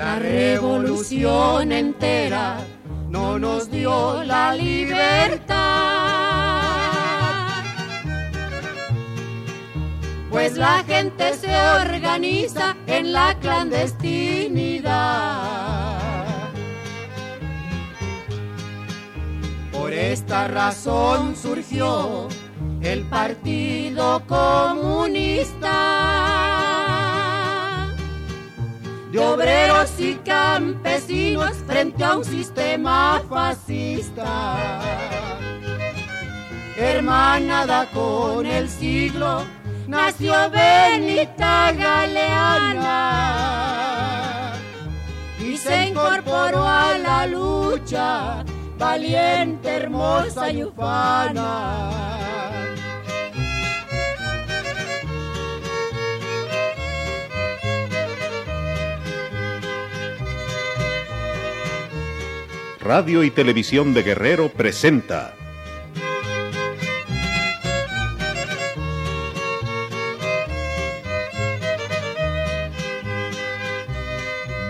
La revolución entera no nos dio la libertad. Pues la gente se organiza en la clandestinidad. Por esta razón surgió el Partido Comunista de obreros y campesinos frente a un sistema fascista. Hermanada con el siglo, nació Benita Galeana y se incorporó a la lucha, valiente, hermosa y ufana. Radio y Televisión de Guerrero presenta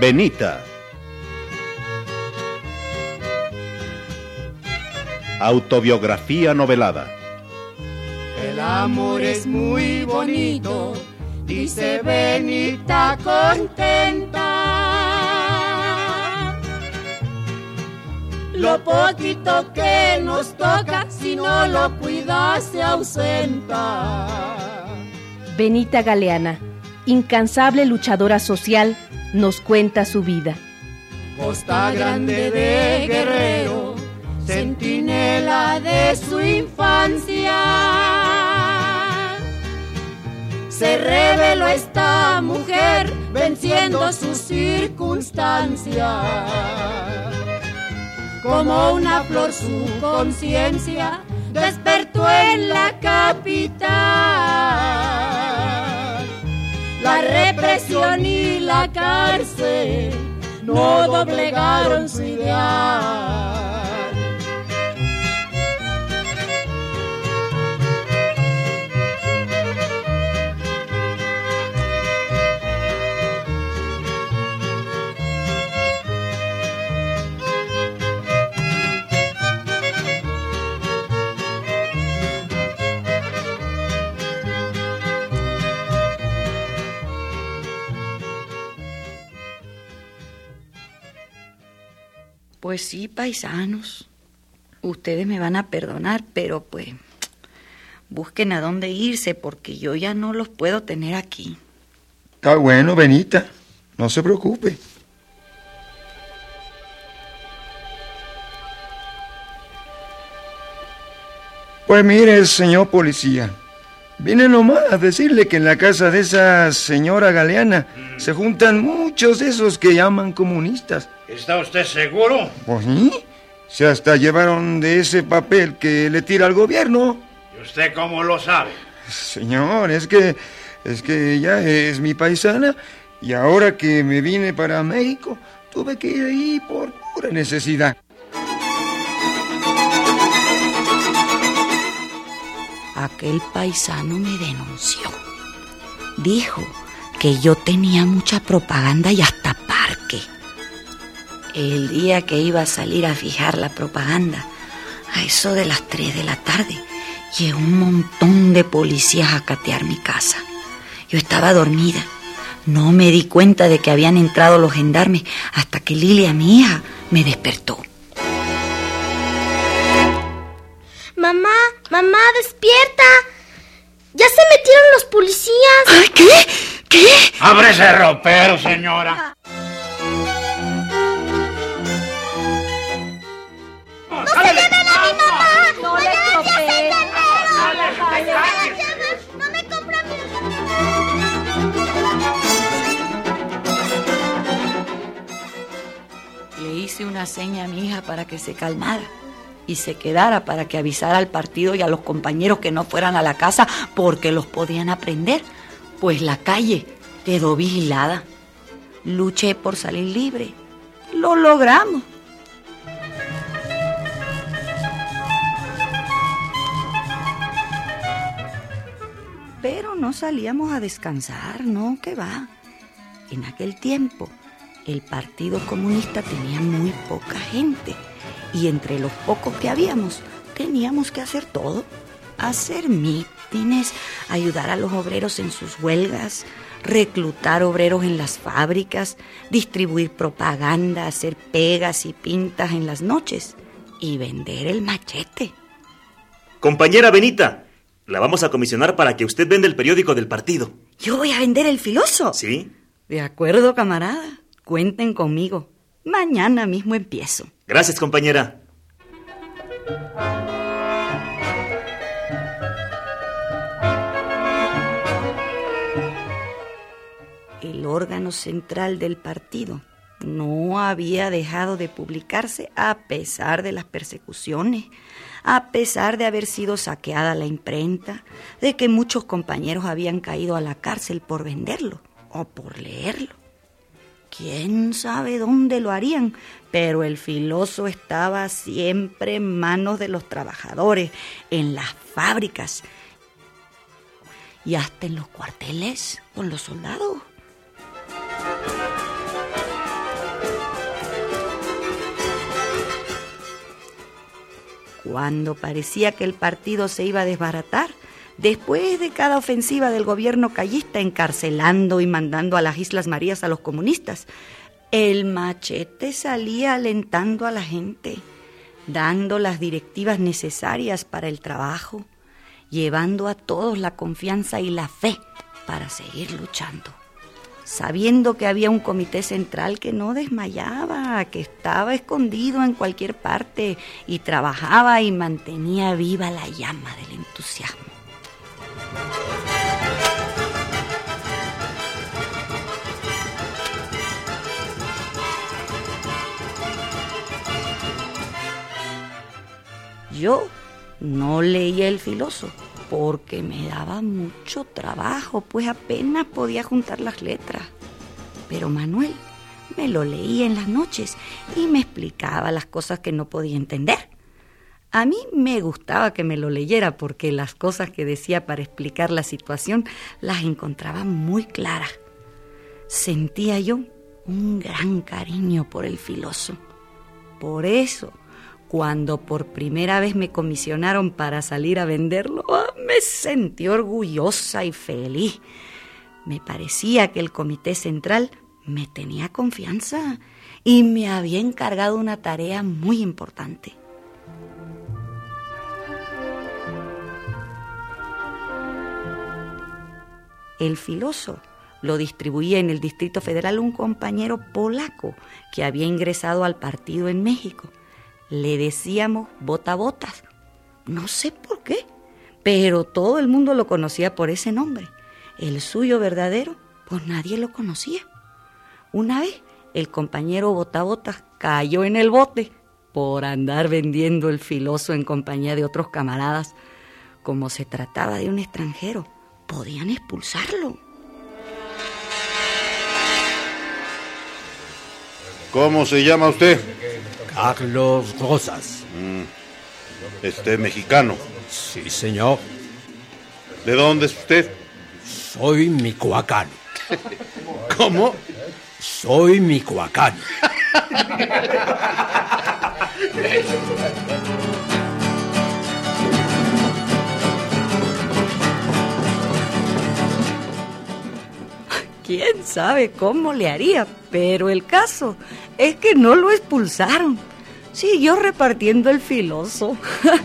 Benita. Autobiografía novelada. El amor es muy bonito, dice Benita contenta. Lo poquito que nos toca, si no lo cuidas, se ausenta. Benita Galeana, incansable luchadora social, nos cuenta su vida. Costa Grande de Guerrero, centinela de su infancia. Se reveló esta mujer venciendo sus circunstancias. Como una flor su conciencia despertó en la capital. La represión y la cárcel no doblegaron su ideal. Pues sí, paisanos. Ustedes me van a perdonar, pero pues busquen a dónde irse porque yo ya no los puedo tener aquí. Está bueno, Benita. No se preocupe. Pues mire, señor policía, vine nomás a decirle que en la casa de esa señora Galeana se juntan muchos de esos que llaman comunistas. ¿Está usted seguro? Pues sí, se hasta llevaron de ese papel que le tira al gobierno. ¿Y usted cómo lo sabe? Señor, es que es que ella es mi paisana y ahora que me vine para México tuve que ir ahí por pura necesidad. Aquel paisano me denunció. Dijo que yo tenía mucha propaganda y hasta parque. El día que iba a salir a fijar la propaganda, a eso de las 3 de la tarde, llegó un montón de policías a catear mi casa. Yo estaba dormida. No me di cuenta de que habían entrado los gendarmes hasta que Lilia, mi hija, me despertó. Mamá, mamá, despierta. Ya se metieron los policías. ¿Ay, ¿Qué? ¿Qué? ¡Abre ese ropero, señora! ¡No se lleven a mi mamá! No le. ¡No me compran mi... Le hice una seña a mi hija para que se calmara y se quedara para que avisara al partido y a los compañeros que no fueran a la casa porque los podían aprender, pues la calle quedó vigilada. Luché por salir libre. Lo logramos. Pero no salíamos a descansar, no, que va. En aquel tiempo El Partido Comunista tenía muy poca gente y entre los pocos que habíamos teníamos que hacer todo. Hacer mítines, ayudar a los obreros en sus huelgas, reclutar obreros en las fábricas, distribuir propaganda, hacer pegas y pintas en las noches y vender el machete. Compañera Benita, la vamos a comisionar para que usted venda el periódico del partido. ¿Yo voy a vender el filoso? ¿Sí? De acuerdo, camarada. Cuenten conmigo. Mañana mismo empiezo. Gracias, compañera. El órgano central del partido no había dejado de publicarse a pesar de las persecuciones, a pesar de haber sido saqueada la imprenta, de que muchos compañeros habían caído a la cárcel por venderlo o por leerlo. Quién sabe dónde lo harían, pero el filoso estaba siempre en manos de los trabajadores, en las fábricas y hasta en los cuarteles con los soldados. Cuando parecía que el partido se iba a desbaratar, después de cada ofensiva del gobierno callista encarcelando y mandando a las Islas Marías a los comunistas, el machete salía alentando a la gente, dando las directivas necesarias para el trabajo, llevando a todos la confianza y la fe para seguir luchando sabiendo que había un comité central que no desmayaba, que estaba escondido en cualquier parte y trabajaba y mantenía viva la llama del entusiasmo. Yo no leía el filósofo porque me daba mucho trabajo, pues apenas podía juntar las letras. Pero Manuel me lo leía en las noches y me explicaba las cosas que no podía entender. A mí me gustaba que me lo leyera porque las cosas que decía para explicar la situación las encontraba muy claras. Sentía yo un gran cariño por el filósofo. Por eso cuando por primera vez me comisionaron para salir a venderlo, ah, me sentí orgullosa y feliz. Me parecía que el comité central me tenía confianza y me había encargado una tarea muy importante. El filoso lo distribuía en el Distrito Federal un compañero polaco que había ingresado al partido en México le decíamos bota botas. No sé por qué, pero todo el mundo lo conocía por ese nombre. El suyo verdadero, pues nadie lo conocía. Una vez el compañero botabotas cayó en el bote por andar vendiendo el filoso en compañía de otros camaradas. Como se trataba de un extranjero, podían expulsarlo. ¿Cómo se llama usted? Carlos Rosas. Mm. ¿Este mexicano? Sí, señor. ¿De dónde es usted? Soy micoacano. ¿Cómo? Soy micoacano. quién sabe cómo le haría, pero el caso es que no lo expulsaron. Siguió repartiendo el filoso.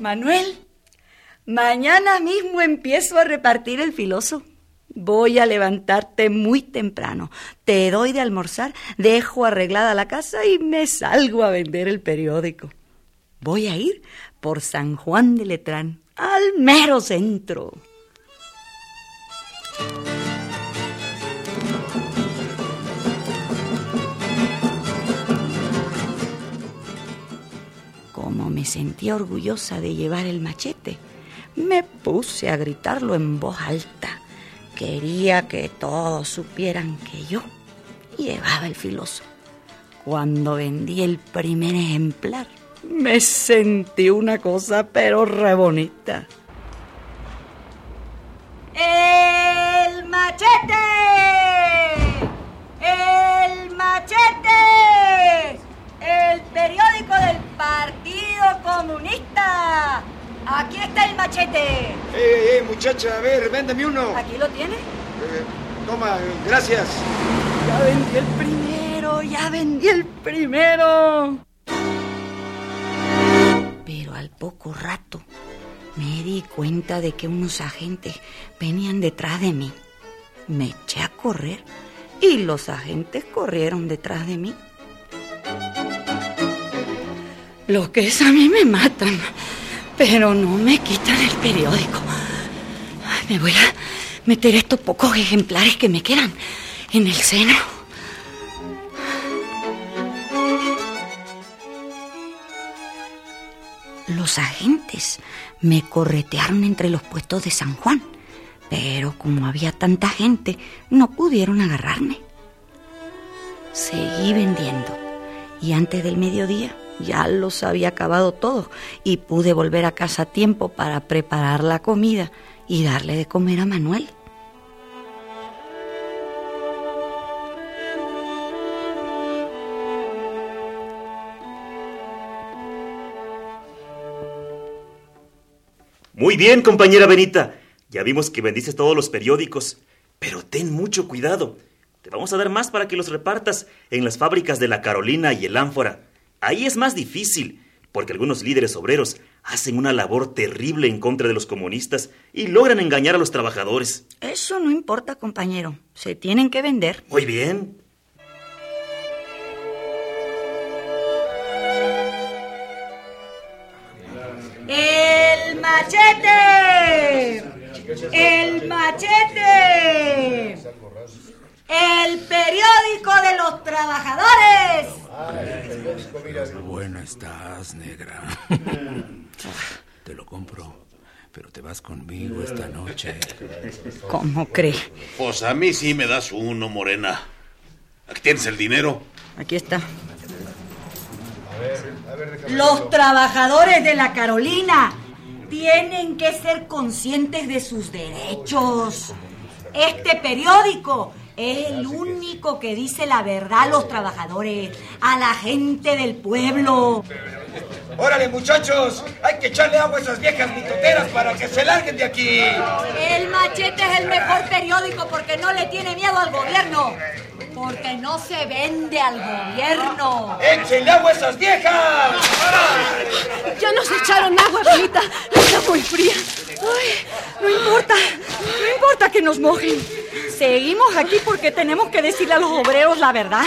Manuel, Mañana mismo empiezo a repartir el filoso. Voy a levantarte muy temprano. Te doy de almorzar, dejo arreglada la casa y me salgo a vender el periódico. Voy a ir por San Juan de Letrán, al mero centro. Como me sentía orgullosa de llevar el machete, me puse a gritarlo en voz alta, Quería que todos supieran que yo llevaba el filoso. Cuando vendí el primer ejemplar, me sentí una cosa pero re bonita. ¡El machete! ¡El machete! El periódico del Partido Comunista. Aquí está el machete. ¡Eh, eh, muchacha! A ver, véndeme uno. ¿Aquí lo tiene? Eh, toma, gracias. Ya vendí el primero, ya vendí el primero. Pero al poco rato me di cuenta de que unos agentes venían detrás de mí. Me eché a correr y los agentes corrieron detrás de mí. Lo que es a mí me matan, pero no me quitan el periódico. Me voy a meter estos pocos ejemplares que me quedan en el seno. Los agentes me corretearon entre los puestos de San Juan, pero como había tanta gente, no pudieron agarrarme. Seguí vendiendo y antes del mediodía ya los había acabado todo y pude volver a casa a tiempo para preparar la comida y darle de comer a Manuel. Muy bien, compañera Benita. Ya vimos que bendices todos los periódicos, pero ten mucho cuidado. Te vamos a dar más para que los repartas en las fábricas de la Carolina y el Ánfora. Ahí es más difícil, porque algunos líderes obreros hacen una labor terrible en contra de los comunistas y logran engañar a los trabajadores. Eso no importa, compañero. Se tienen que vender. Muy bien. ¡El machete! ¡El machete! ¡El periódico de los trabajadores! Buena estás, negra. Te lo compro, pero te vas conmigo esta noche. ¿Cómo cree? Pues a mí sí me das uno, Morena. Aquí tienes el dinero. Aquí está. Los trabajadores de la Carolina tienen que ser conscientes de sus derechos. Este periódico es el único que dice la verdad a los trabajadores, a la gente del pueblo. Órale, muchachos, hay que echarle agua a esas viejas mitoteras para que se larguen de aquí. El machete es el mejor periódico porque no le tiene miedo al gobierno. Porque no se vende al gobierno. ¡Échenle agua a esas viejas! Ya nos echaron agua, Benita. Está muy fría. Ay, no importa, no importa que nos mojen. Seguimos aquí porque tenemos que decirle a los obreros la verdad.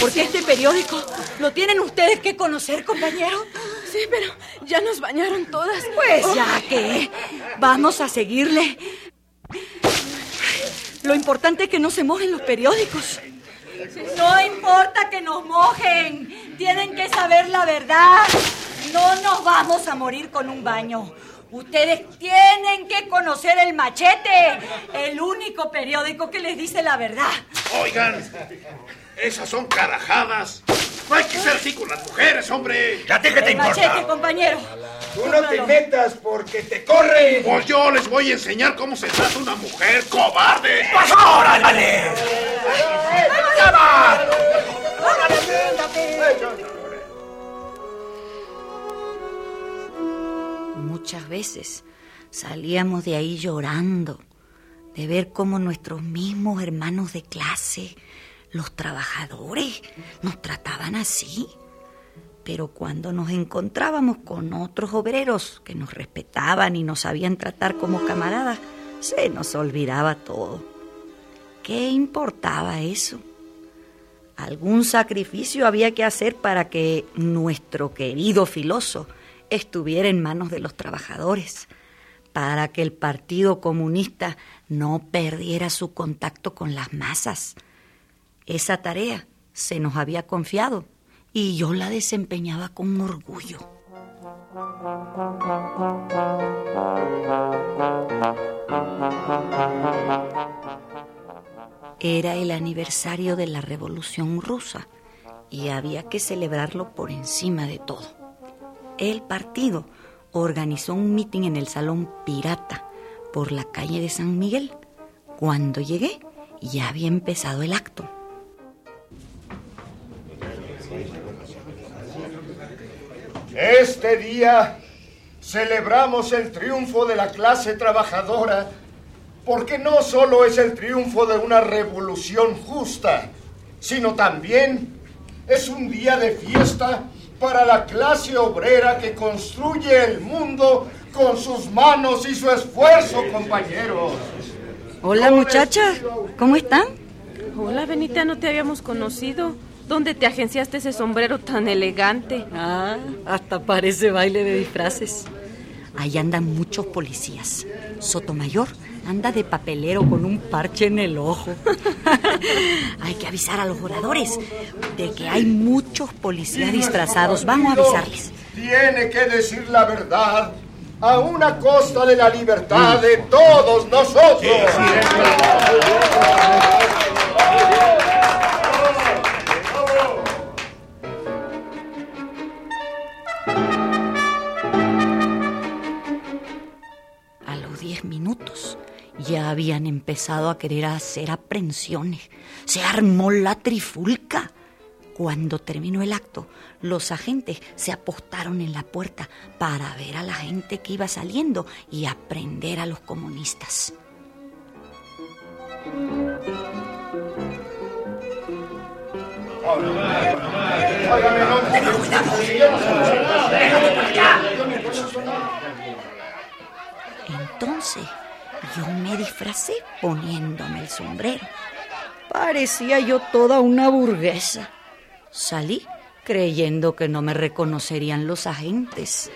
Porque este periódico lo tienen ustedes que conocer, compañero. Sí, pero ya nos bañaron todas. Pues ya que vamos a seguirle. Lo importante es que no se mojen los periódicos. No importa que nos mojen. Tienen que saber la verdad. No nos vamos a morir con un baño. Ustedes tienen que conocer el machete, el único periódico que les dice la verdad. Oigan, esas son carajadas. No hay que ser así con las mujeres, hombre. ¿Ya te que te El importa? machete, compañero. Tú no te metas porque te corren. Pues yo les voy a enseñar cómo se trata una mujer cobarde. ¡Órale! Muchas veces salíamos de ahí llorando de ver cómo nuestros mismos hermanos de clase, los trabajadores, nos trataban así. Pero cuando nos encontrábamos con otros obreros que nos respetaban y nos sabían tratar como camaradas, se nos olvidaba todo. ¿Qué importaba eso? Algún sacrificio había que hacer para que nuestro querido filoso estuviera en manos de los trabajadores, para que el Partido Comunista no perdiera su contacto con las masas. Esa tarea se nos había confiado y yo la desempeñaba con orgullo. Era el aniversario de la Revolución Rusa y había que celebrarlo por encima de todo. El partido organizó un mitin en el Salón Pirata por la calle de San Miguel. Cuando llegué, ya había empezado el acto. Este día celebramos el triunfo de la clase trabajadora porque no solo es el triunfo de una revolución justa, sino también es un día de fiesta para la clase obrera que construye el mundo con sus manos y su esfuerzo, compañeros. Hola muchachas, ¿cómo están? Hola Benita, no te habíamos conocido. ¿Dónde te agenciaste ese sombrero tan elegante? Ah, hasta parece baile de disfraces. Ahí andan muchos policías. Sotomayor anda de papelero con un parche en el ojo. hay que avisar a los oradores de que hay muchos policías disfrazados. Vamos a avisarles. Tiene que decir la verdad a una costa de la libertad de todos nosotros. A los diez minutos ya habían empezado a querer hacer aprehensiones. Se armó la trifulca. Cuando terminó el acto, los agentes se apostaron en la puerta para ver a la gente que iba saliendo y aprender a los comunistas. Entonces, yo me disfracé poniéndome el sombrero. Parecía yo toda una burguesa. Salí creyendo que no me reconocerían los agentes.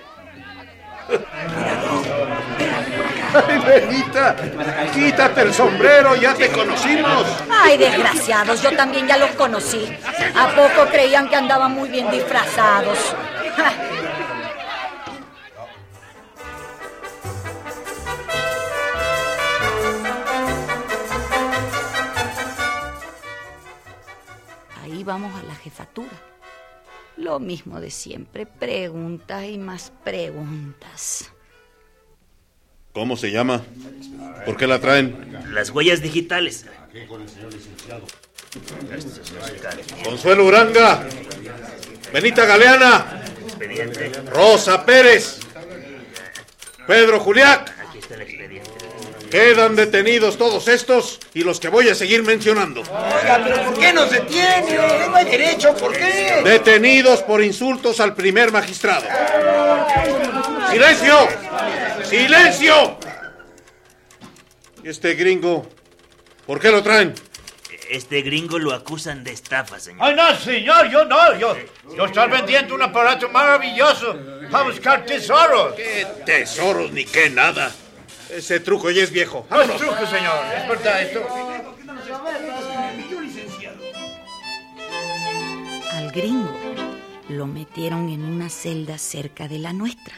Ay, Benita, quítate el sombrero, ya te conocimos. Ay, desgraciados, yo también ya los conocí. ¿A poco creían que andaban muy bien disfrazados? Ahí vamos a la jefatura. Lo mismo de siempre, preguntas y más preguntas. ¿Cómo se llama? ¿Por qué la traen? Las huellas digitales. Consuelo Uranga. Benita Galeana. Expediente. Rosa Pérez. Pedro Juliac. Aquí está el expediente. Quedan detenidos todos estos y los que voy a seguir mencionando. Oiga, pero ¿por qué nos detiene? No hay derecho, ¿por qué? Detenidos por insultos al primer magistrado. ¡Silencio! ¡Silencio! ¿Y este gringo? ¿Por qué lo traen? Este gringo lo acusan de estafa, señor. Ay, no, señor, yo no. Yo, yo estoy vendiendo un aparato maravilloso para buscar tesoros. ¿Qué tesoros ni qué nada? Ese truco ya es viejo. ¡Vámonos! truco, señor. Es verdad esto. Al gringo lo metieron en una celda cerca de la nuestra.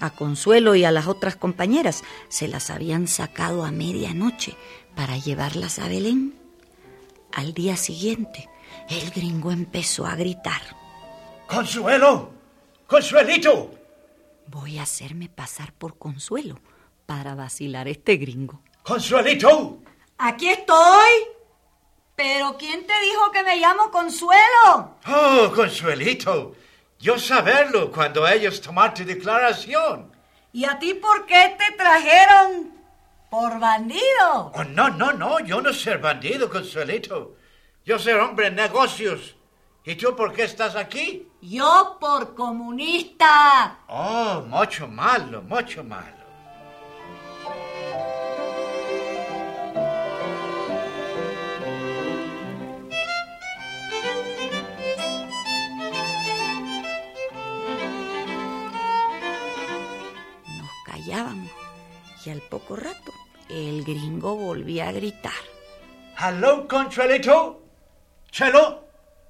A Consuelo y a las otras compañeras se las habían sacado a medianoche para llevarlas a Belén. Al día siguiente, el gringo empezó a gritar. Consuelo. Consuelito. Voy a hacerme pasar por Consuelo para vacilar a este gringo. Consuelito. Aquí estoy. Pero ¿quién te dijo que me llamo Consuelo? Oh, Consuelito. Yo saberlo cuando ellos tomarte declaración. ¿Y a ti por qué te trajeron? ¿Por bandido? Oh, no, no, no. Yo no ser bandido, Consuelito. Yo ser hombre de negocios. ¿Y tú por qué estás aquí? Yo por comunista. Oh, mucho malo, mucho malo. Y al poco rato el gringo volvía a gritar. Hello, Consuelito. Chelo,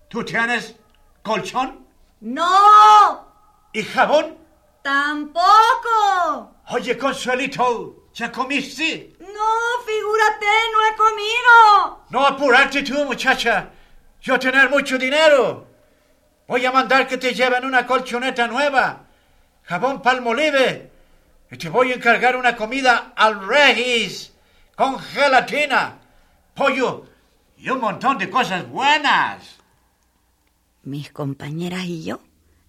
¿tú tienes colchón ¡No! y jabón? ¡Tampoco! Oye, Consuelito, ¿ya comiste? No, figúrate, no he comido. No apurarte tú, muchacha. Yo tener mucho dinero. Voy a mandar que te lleven una colchoneta nueva, jabón palmolive, y te voy a encargar una comida al regis, con gelatina, pollo y un montón de cosas buenas. Mis compañeras y yo,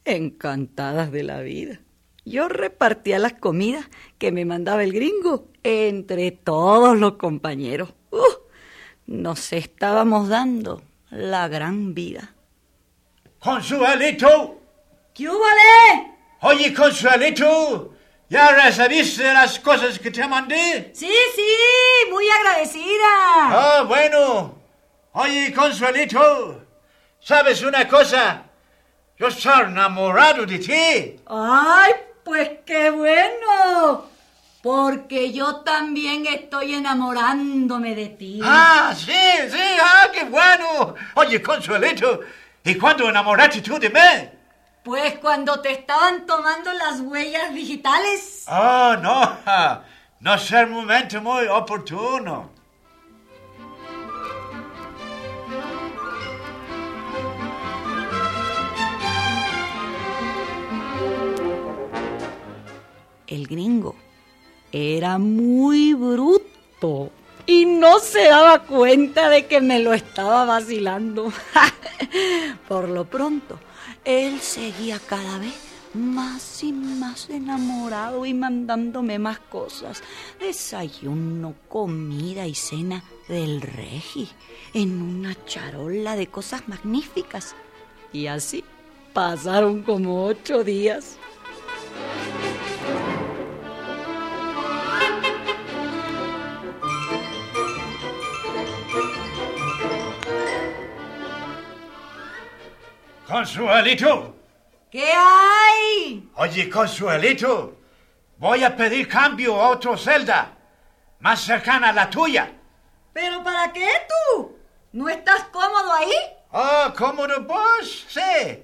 encantadas de la vida. Yo repartía las comidas que me mandaba el gringo entre todos los compañeros. Uh, nos estábamos dando la gran vida. Consuelito. ¿Qué vale? Oye, Consuelito, ¿ya recibiste las cosas que te mandé? Sí, sí, muy agradecida. Ah, bueno. Oye, Consuelito, ¿sabes una cosa? Yo estoy enamorado de ti. Ay, pues qué bueno. Porque yo también estoy enamorándome de ti. Ah, sí, sí, ah, qué bueno. Oye, Consuelito, ¿y cuándo enamoraste tú de mí? Pues cuando te estaban tomando las huellas digitales. Ah, no, no es el momento muy oportuno. El gringo era muy bruto y no se daba cuenta de que me lo estaba vacilando. Por lo pronto, él seguía cada vez más y más enamorado y mandándome más cosas. Desayuno, comida y cena del regi en una charola de cosas magníficas. Y así pasaron como ocho días. Consuelito. ¿Qué hay? Oye, Consuelito, voy a pedir cambio a otra celda, más cercana a la tuya. ¿Pero para qué tú? ¿No estás cómodo ahí? Ah, cómodo vos, sí.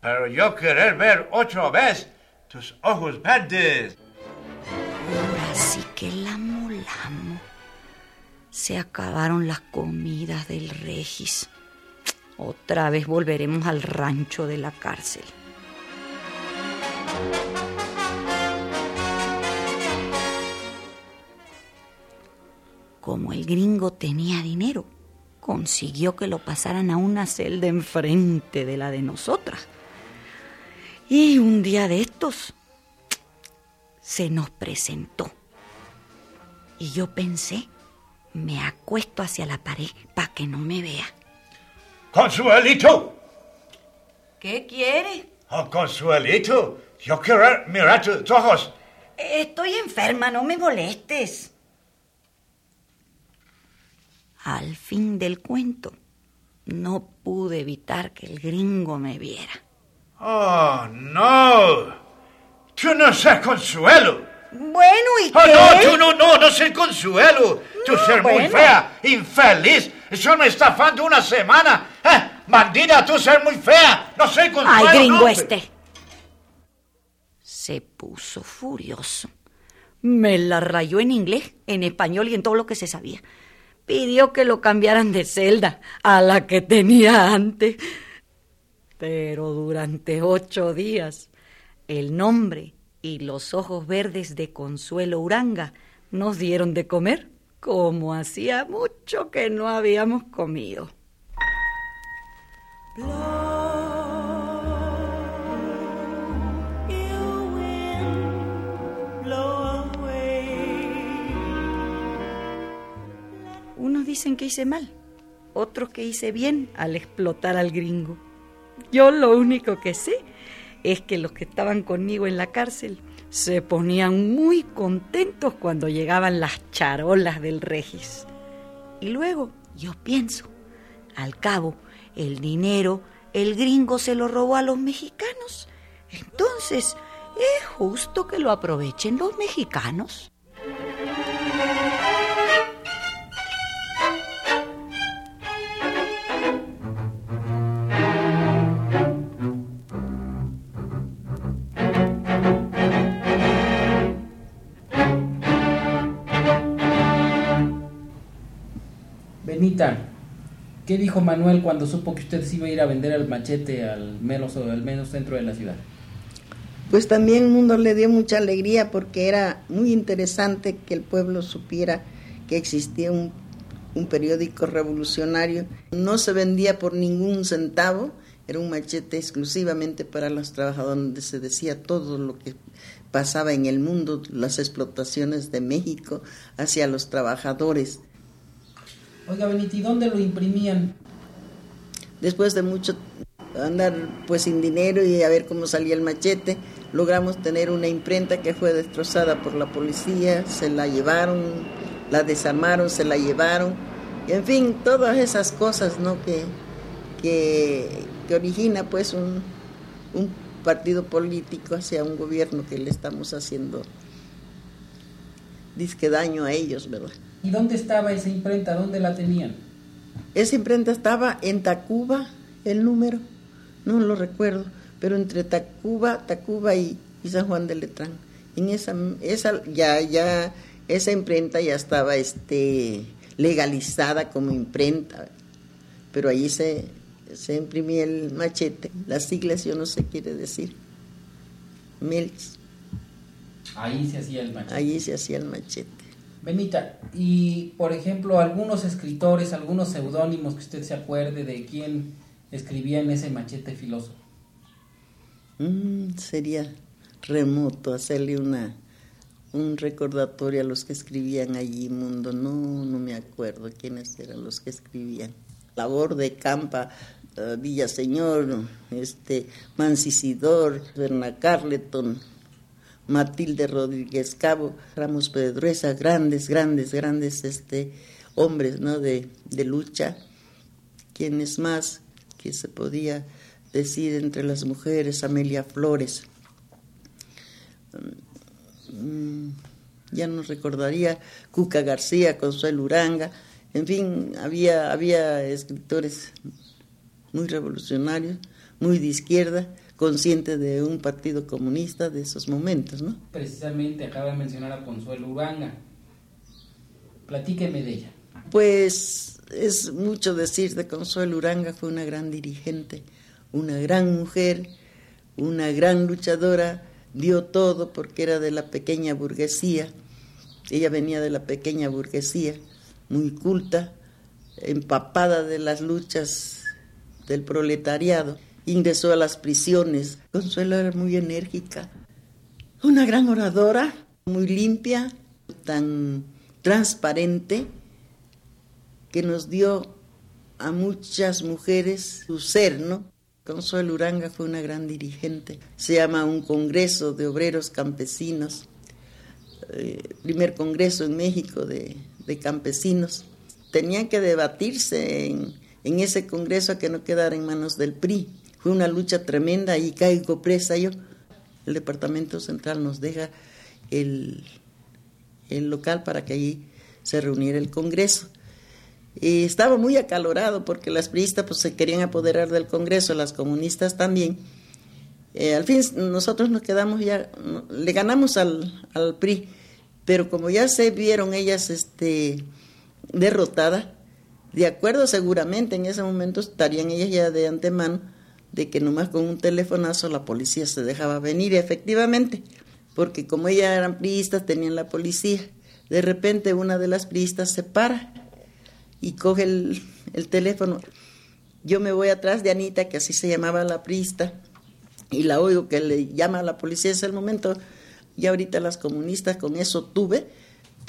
Pero yo querer ver otra vez tus ojos verdes. Ahora sí que la molamos. Se acabaron las comidas del Regis. Otra vez volveremos al rancho de la cárcel. Como el gringo tenía dinero, consiguió que lo pasaran a una celda enfrente de la de nosotras. Y un día de estos se nos presentó. Y yo pensé, me acuesto hacia la pared para que no me vea. Consuelito. ¿Qué quiere? Oh, Consuelito, yo quiero mirar tus ojos. Estoy enferma, no me molestes. Al fin del cuento, no pude evitar que el gringo me viera. Oh, no. Tú no seas consuelo. Bueno, ¿y Oh, qué? no, tú no, no, no ser consuelo. Tú ser muy fea, infeliz. Eso me estafando una semana. Eh, bandida, tú muy fea. No soy consuelo. ¡Ay, gringo este! Se puso furioso. Me la rayó en inglés, en español y en todo lo que se sabía. Pidió que lo cambiaran de celda a la que tenía antes. Pero durante ocho días, el nombre y los ojos verdes de Consuelo Uranga nos dieron de comer como hacía mucho que no habíamos comido. Unos dicen que hice mal, otros que hice bien al explotar al gringo. Yo lo único que sé es que los que estaban conmigo en la cárcel se ponían muy contentos cuando llegaban las charolas del Regis. Y luego yo pienso, al cabo, el dinero el gringo se lo robó a los mexicanos. Entonces, es justo que lo aprovechen los mexicanos. Benita, ¿Qué dijo Manuel cuando supo que usted se iba a ir a vender el machete al menos, al menos centro de la ciudad? Pues también el mundo le dio mucha alegría porque era muy interesante que el pueblo supiera que existía un, un periódico revolucionario. No se vendía por ningún centavo, era un machete exclusivamente para los trabajadores, donde se decía todo lo que pasaba en el mundo, las explotaciones de México hacia los trabajadores. Oiga, Benito, ¿y dónde lo imprimían? Después de mucho andar pues sin dinero y a ver cómo salía el machete, logramos tener una imprenta que fue destrozada por la policía, se la llevaron, la desarmaron, se la llevaron, en fin, todas esas cosas, ¿no? Que, que, que origina pues un, un partido político hacia un gobierno que le estamos haciendo disque daño a ellos, ¿verdad? ¿Y dónde estaba esa imprenta? ¿Dónde la tenían? Esa imprenta estaba en Tacuba, el número, no lo recuerdo, pero entre Tacuba, Tacuba y, y San Juan de Letrán. En esa, esa ya, ya, esa imprenta ya estaba este, legalizada como imprenta, pero allí se, se imprimía el machete, las siglas yo no sé quiere decir, Melch. Ahí se hacía el machete. Allí se hacía el machete. Benita, y por ejemplo, algunos escritores, algunos seudónimos que usted se acuerde de quién escribía en ese machete filoso. Mm, sería remoto hacerle una un recordatorio a los que escribían allí, mundo. No, no me acuerdo quiénes eran los que escribían. Labor de Campa, uh, Villaseñor, este, Mancisidor, Berna Carleton, Matilde Rodríguez Cabo, Ramos Pedruesa, grandes, grandes, grandes este, hombres ¿no? de, de lucha. ¿Quiénes más que se podía decir entre las mujeres? Amelia Flores. Mm, ya no recordaría, Cuca García, Consuelo Uranga, en fin, había, había escritores muy revolucionarios, muy de izquierda, conscientes de un partido comunista de esos momentos, ¿no? Precisamente acaba de mencionar a Consuelo Uranga. Platíqueme de ella. Pues es mucho decir de Consuelo Uranga, fue una gran dirigente, una gran mujer, una gran luchadora, dio todo porque era de la pequeña burguesía. Ella venía de la pequeña burguesía, muy culta, empapada de las luchas del proletariado. Ingresó a las prisiones. Consuelo era muy enérgica, una gran oradora, muy limpia, tan transparente, que nos dio a muchas mujeres su ser, ¿no? Consuelo Uranga fue una gran dirigente. Se llama un Congreso de Obreros Campesinos, eh, primer congreso en México de, de, campesinos. Tenían que debatirse en, en, ese congreso a que no quedara en manos del PRI. Fue una lucha tremenda y caigo presa yo. El Departamento Central nos deja el, el local para que allí se reuniera el congreso. Y estaba muy acalorado porque las priistas pues, se querían apoderar del Congreso, las comunistas también. Eh, al fin nosotros nos quedamos ya, le ganamos al, al, PRI, pero como ya se vieron ellas este, derrotadas, de acuerdo seguramente en ese momento estarían ellas ya de antemano de que nomás con un telefonazo la policía se dejaba venir, efectivamente, porque como ellas eran priistas tenían la policía. De repente una de las priistas se para y coge el, el, teléfono. Yo me voy atrás de Anita, que así se llamaba la prista, y la oigo que le llama a la policía. Es el momento, y ahorita las comunistas con eso tuve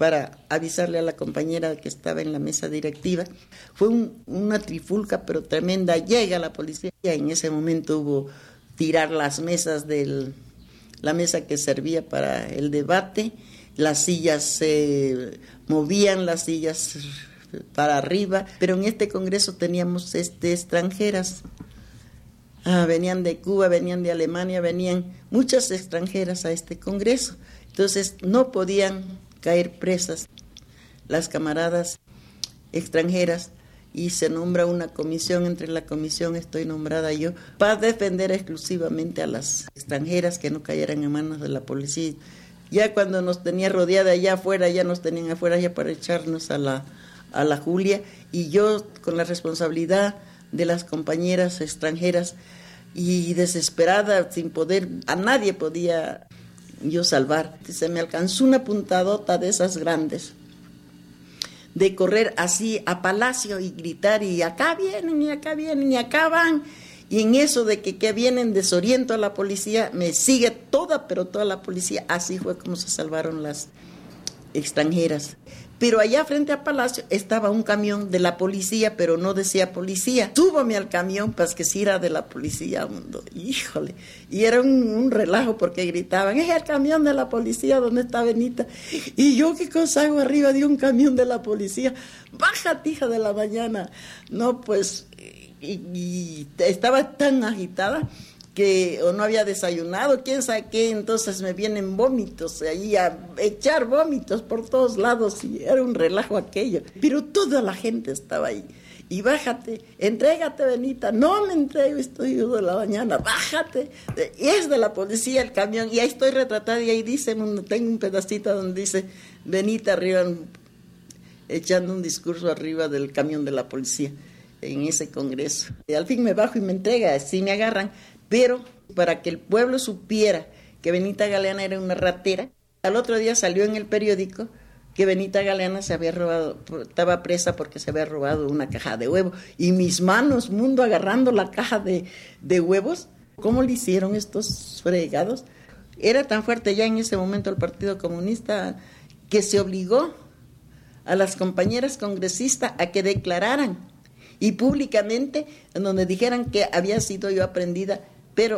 para avisarle a la compañera que estaba en la mesa directiva. Fue un, una trifulca, pero tremenda. Llega la policía. En ese momento hubo tirar las mesas del la mesa que servía para el debate. Las sillas se movían, las sillas para arriba, pero en este congreso teníamos este, extranjeras. Ah, venían de Cuba, venían de Alemania, venían muchas extranjeras a este congreso. Entonces no podían caer presas las camaradas extranjeras y se nombra una comisión, entre la comisión estoy nombrada yo, para defender exclusivamente a las extranjeras que no cayeran en manos de la policía. Ya cuando nos tenía rodeada allá afuera, ya nos tenían afuera ya para echarnos a la, a la Julia y yo con la responsabilidad de las compañeras extranjeras y desesperada, sin poder, a nadie podía yo salvar. Se me alcanzó una puntadota de esas grandes, de correr así a palacio y gritar, y acá vienen, y acá vienen, y acá van. Y en eso de que, que vienen desoriento a la policía, me sigue toda, pero toda la policía. Así fue como se salvaron las extranjeras. Pero allá frente a Palacio estaba un camión de la policía, pero no decía policía. Súbame al camión, pues que si era de la policía, mundo. Híjole. Y era un, relajo porque gritaban, es el camión de la policía, ¿dónde está Benita? Y yo, ¿qué cosa hago arriba de un camión de la policía? Bájate, hija de la mañana. No, pues, y estaba tan agitada que o no había desayunado, quién sabe qué, entonces me vienen vómitos ahí a echar vómitos por todos lados y era un relajo aquello, pero toda la gente estaba ahí. Y bájate, entrégate, Benita. No me entrego, estoy de la mañana, bájate. Y es de la policía el camión. Y ahí estoy retratada y ahí dice, tengo un pedacito donde dice, Benita arriba, echando un discurso arriba del camión de la policía en ese congreso. Y al fin me bajo y me entrega, si me agarran, pero para que el pueblo supiera que Benita Galeana era una ratera, al otro día salió en el periódico que Benita Galeana se había robado, estaba presa porque se había robado una caja de huevos. Y mis manos, mundo, agarrando la caja de, de huevos, ¿cómo le hicieron estos fregados? Era tan fuerte ya en ese momento el Partido Comunista que se obligó a las compañeras congresistas a que declararan y públicamente en donde dijeran que había sido yo aprendida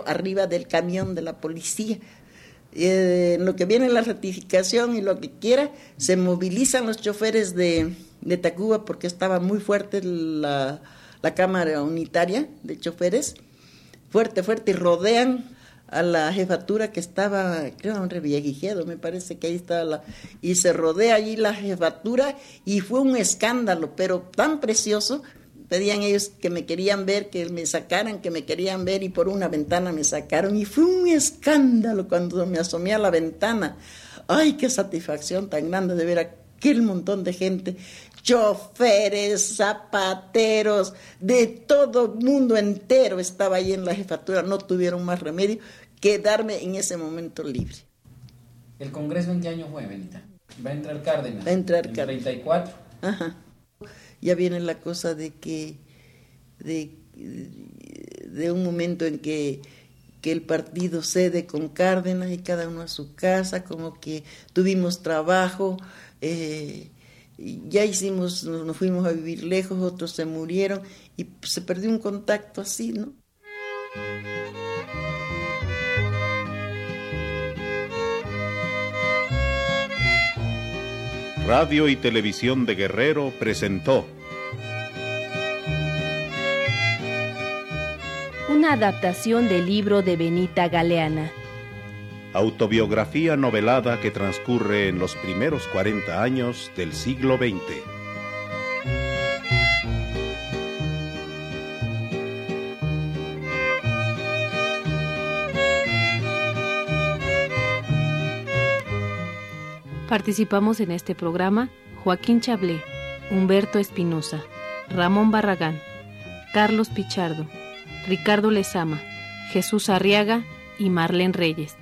arriba del camión de la policía. Eh, lo que viene la ratificación y lo que quiera, se movilizan los choferes de, Tacuba porque estaba muy fuerte la, Cámara Unitaria de Choferes, fuerte, fuerte, y rodean a la jefatura que estaba, creo, en Revillagigedo, me parece que ahí estaba la, y se rodea allí la jefatura y fue un escándalo, pero tan precioso pedían ellos que me querían ver, que me sacaran, que me querían ver y por una ventana me sacaron y fue un escándalo cuando me asomé a la ventana. Ay, qué satisfacción tan grande de ver aquel montón de gente, choferes, zapateros, de todo el mundo entero estaba ahí en la jefatura, no tuvieron más remedio que darme en ese momento libre. ¿El Congreso en qué año fue, Benita? Va a entrar Cárdenas. Va a entrar Cárdenas. 34. Ajá ya viene la cosa de que de, un momento en que, el partido cede con Cárdenas y cada uno a su casa, como que tuvimos trabajo, eh, ya hicimos, nos fuimos a vivir lejos, otros se murieron y se perdió un contacto así, ¿no? Radio y Televisión de Guerrero presentó una adaptación del libro de Benita Galeana. Autobiografía novelada que transcurre en los primeros 40 años del siglo XX. Participamos en este programa Joaquín Chablé, Humberto Espinosa, Ramón Barragán, Carlos Pichardo, Ricardo Lezama, Jesús Arriaga y Marlene Reyes.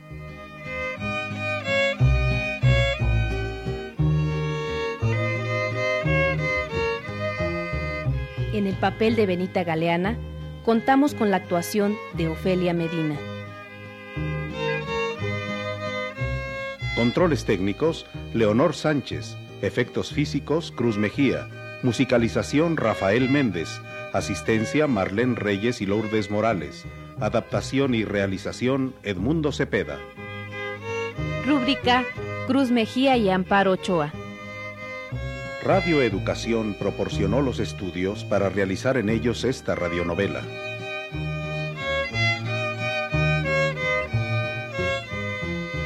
En el papel de Benita Galeana, contamos con la actuación de Ofelia Medina. Controles técnicos, Leonor Sánchez. Efectos físicos, Cruz Mejía. Musicalización, Rafael Méndez. Asistencia, Marlene Reyes y Lourdes Morales. Adaptación y realización, Edmundo Cepeda. Rúbrica, Cruz Mejía y Amparo Ochoa. Radio Educación proporcionó los estudios para realizar en ellos esta radionovela.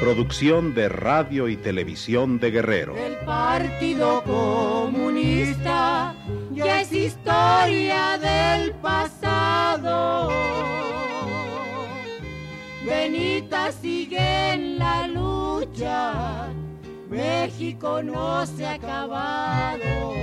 Producción de Radio y Televisión de Guerrero. El Partido Comunista ya es historia del pasado. Benita sigue en la lucha, México no se ha acabado.